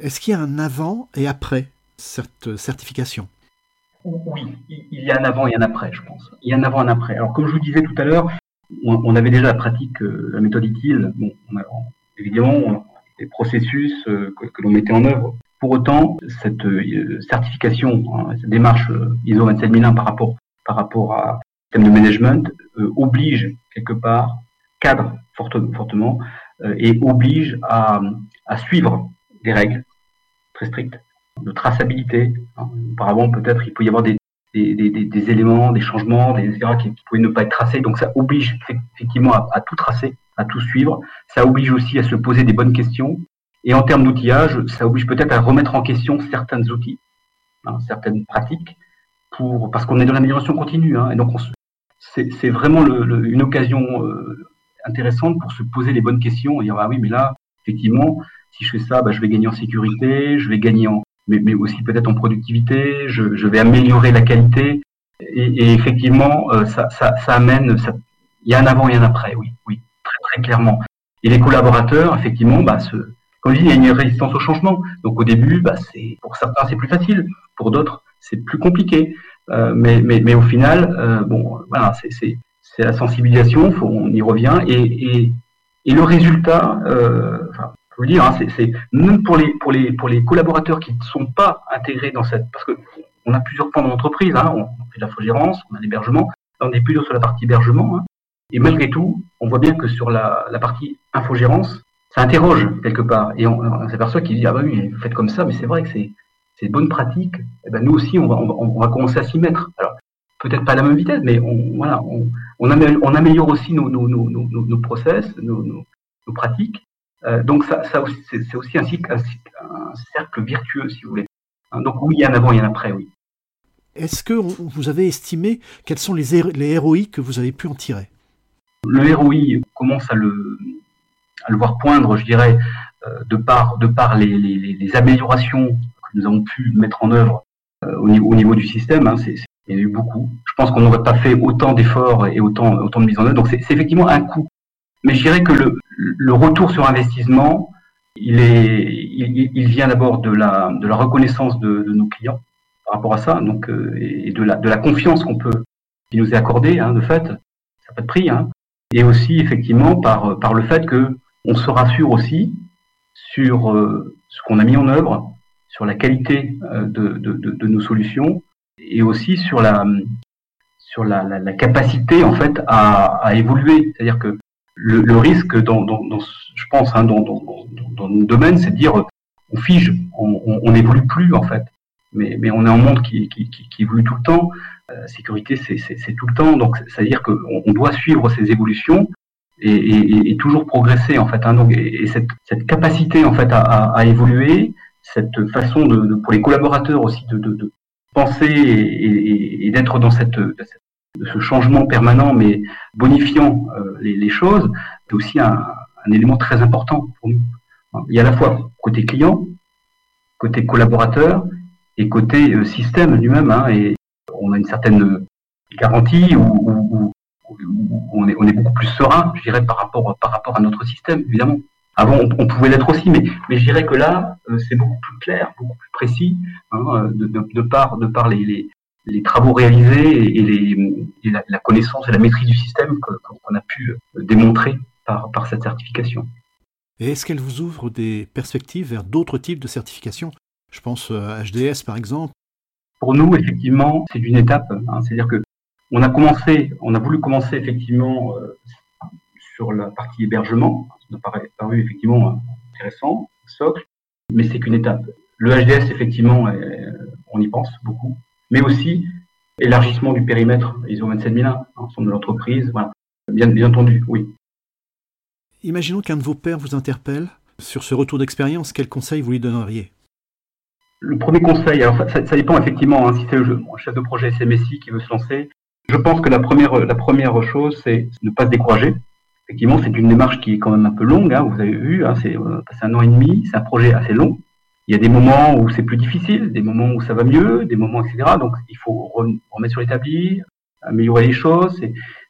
Est-ce qu'il y a un avant et après cette certification? Oui, il y a un avant et un après, je pense. Il y a un avant et un après. Alors, comme je vous disais tout à l'heure, on, avait déjà la pratique, euh, la méthode utile. Bon, on a, évidemment, des processus euh, que, l'on mettait en œuvre. Pour autant, cette euh, certification, hein, cette démarche ISO 27001 par rapport, par rapport à système de management oblige quelque part, cadre fortement, et oblige à suivre des règles très strictes de traçabilité. Hein. Auparavant, peut-être, il peut y avoir des, éléments, des changements, des etc., qui, pouvaient ne pas être tracés. Donc ça oblige effectivement à, tout tracer, à tout suivre. Ça oblige aussi à se poser des bonnes questions. Et en termes d'outillage, ça oblige peut-être à remettre en question certains outils, hein, certaines pratiques, pour, parce qu'on est dans l'amélioration continue. Hein, et donc c'est vraiment une occasion euh, intéressante pour se poser les bonnes questions et dire ah oui mais là effectivement si je fais ça bah, je vais gagner en sécurité, je vais gagner en, mais, mais aussi peut-être en productivité, je, je, vais améliorer la qualité. Et, effectivement, euh, ça, ça, ça, amène, ça, il y a un avant et un après, oui, oui, très très clairement. Et les collaborateurs, effectivement, bah, comme je dis, il y a une résistance au changement. Donc au début, bah, c'est pour certains c'est plus facile, pour d'autres c'est plus compliqué. Euh, mais, mais, mais, au final, euh, bon, voilà, c'est la sensibilisation, faut, on y revient, et, et, et le résultat, je vous dire, hein, c'est même pour les pour les pour les collaborateurs qui ne sont pas intégrés dans cette parce que on a plusieurs points dans l'entreprise, hein, on fait de l'infogérance, on a l'hébergement, on est plutôt sur la partie hébergement, hein, et malgré tout, on voit bien que sur la, la partie infogérance, ça interroge quelque part, et on, s'aperçoit qu'ils disent ah bah oui, vous faites comme ça, mais c'est vrai que c'est c'est bonne pratique, et eh ben nous aussi on va on va, commencer à s'y mettre. Alors peut-être pas à la même vitesse, mais on voilà on on améliore, on aussi nos nos, nos, nos, nos process, nos pratiques, euh, donc ça, ça c'est aussi un, un, cercle vertueux, si vous voulez. Hein, donc oui, il y a un avant et un après, oui. Est-ce que vous avez estimé quels sont les, les ROI que vous avez pu en tirer? Le ROI commence à le, à le voir poindre, je dirais, euh, de par, de par les, les, les, améliorations que nous avons pu mettre en œuvre euh, au, niveau, au niveau du système. Hein, il y en a eu beaucoup. Je pense qu'on n'aurait pas fait autant d'efforts et autant, autant de mise en œuvre. Donc c'est effectivement un coût. Mais je dirais que le, le retour sur investissement, il, est, il, vient d'abord de la, de la reconnaissance de, nos clients par rapport à ça, donc euh, et de la, de la confiance qu'on peut, qui nous est accordée, hein, de fait, ça n'a pas de prix, hein, et aussi effectivement par, par le fait que on se rassure aussi sur euh, ce qu'on a mis en œuvre, sur la qualité euh, de, de, de, nos solutions, et aussi sur la sur la, la, la capacité en fait à, à évoluer, c'est-à-dire que le, le risque, dans, dans, dans, je pense, hein, dans, dans, nos domaines, c'est de dire on fige, on n'évolue plus en fait. Mais, mais on est un monde qui, qui, qui, évolue tout le temps. Euh, sécurité, c'est tout le temps. Donc, c'est-à-dire qu'on on doit suivre ces évolutions et, et, et, toujours progresser en fait. Hein. Donc, et, cette, cette, capacité en fait à, à, évoluer, cette façon de, de, pour les collaborateurs aussi de, de, penser et, d'être dans cette, ce changement permanent, mais bonifiant euh, les, choses, c'est aussi un, élément très important pour nous. Il y a à la fois côté client, côté collaborateur et côté euh, système lui-même. Hein, et on a une certaine garantie où, on, est, beaucoup plus serein, je dirais, par rapport, par rapport à notre système, évidemment. Avant, on, pouvait l'être aussi, mais, mais je dirais que là, euh, c'est beaucoup plus clair, beaucoup plus précis, hein, de, de, par, de les, les travaux réalisés et, les, la, connaissance et la maîtrise du système qu'on a pu euh, démontrer par, par cette certification. Et est-ce qu'elle vous ouvre des perspectives vers d'autres types de certifications? Je pense à HDS par exemple. Pour nous, effectivement, c'est une étape. Hein, C'est-à-dire que on a commencé, on a voulu commencer effectivement euh, sur la partie hébergement. Ça nous paraît paru effectivement intéressant, socle, mais c'est qu'une étape. Le HDS, effectivement, on y pense beaucoup mais aussi élargissement du périmètre ISO 27001, ensemble de l'entreprise. Voilà. Bien, bien entendu, oui. Imaginons qu'un de vos pairs vous interpelle sur ce retour d'expérience. Quel conseil vous lui donneriez? Le premier conseil, alors ça, ça, dépend effectivement hein, si c'est le chef de projet SMSI qui veut se lancer. Je pense que la première, la première chose, c'est ne pas se décourager. Effectivement, c'est une démarche qui est quand même un peu longue. Hein, vous avez vu, hein, c'est euh, un an et demi, c'est un projet assez long. Il y a des moments où c'est plus difficile, des moments où ça va mieux, des moments, etc. Donc, il faut remettre sur l'établi, améliorer les choses.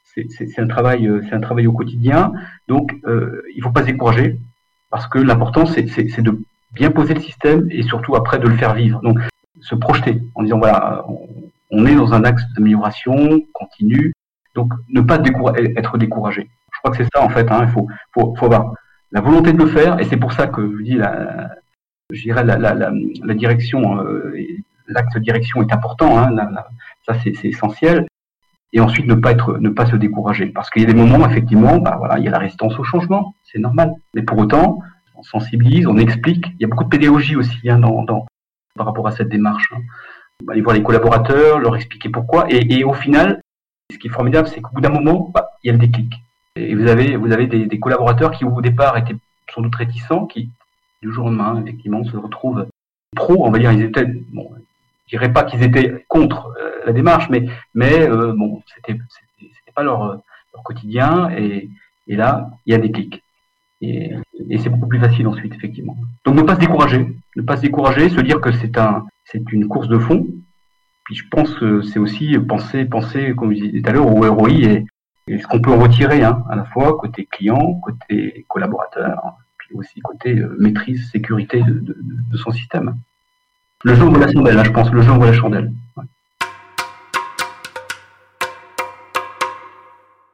C'est un travail, c'est un travail au quotidien. Donc, euh, il faut pas se décourager parce que l'important, c'est de bien poser le système et surtout après de le faire vivre. Donc, se projeter en disant voilà, on, est dans un axe d'amélioration continue, donc ne pas être découragé. Je crois que c'est ça en fait. Hein, il faut, faut, faut avoir la volonté de le faire et c'est pour ça que je dis la, je dirais la, la, la, la direction, euh, l'axe direction est important. Hein, ça c'est essentiel. Et ensuite ne pas être, ne pas se décourager, parce qu'il y a des moments effectivement, bah voilà, il y a la résistance au changement, c'est normal. Mais pour autant, on sensibilise, on explique. Il y a beaucoup de pédagogie aussi hein, dans, dans, par rapport à cette démarche. Hein. On va aller voir les collaborateurs, leur expliquer pourquoi. Et, et au final, ce qui est formidable, c'est qu'au bout d'un moment, bah, il y a le déclic. Et vous avez, vous avez des, des, collaborateurs qui, au départ, étaient sans doute réticents, qui, du jour au lendemain, effectivement, se retrouvent pro. On va dire, ils étaient, bon, je dirais pas qu'ils étaient contre euh, la démarche, mais, mais euh, bon, c'était, c'était pas leur, quotidien. Et, là, il y a des clics. Et, c'est beaucoup plus facile ensuite, effectivement. Donc ne pas se décourager, ne pas se décourager, se dire que c'est un, c'est une course de fond. Puis je pense que c'est aussi penser, penser, comme je disais tout à l'heure, au ROI et, ce qu'on peut en retirer, hein, à la fois côté client, côté collaborateur, aussi côté euh, maîtrise, sécurité de, son système. Le jeu vaut la chandelle, hein, je pense, le jeu vaut la chandelle.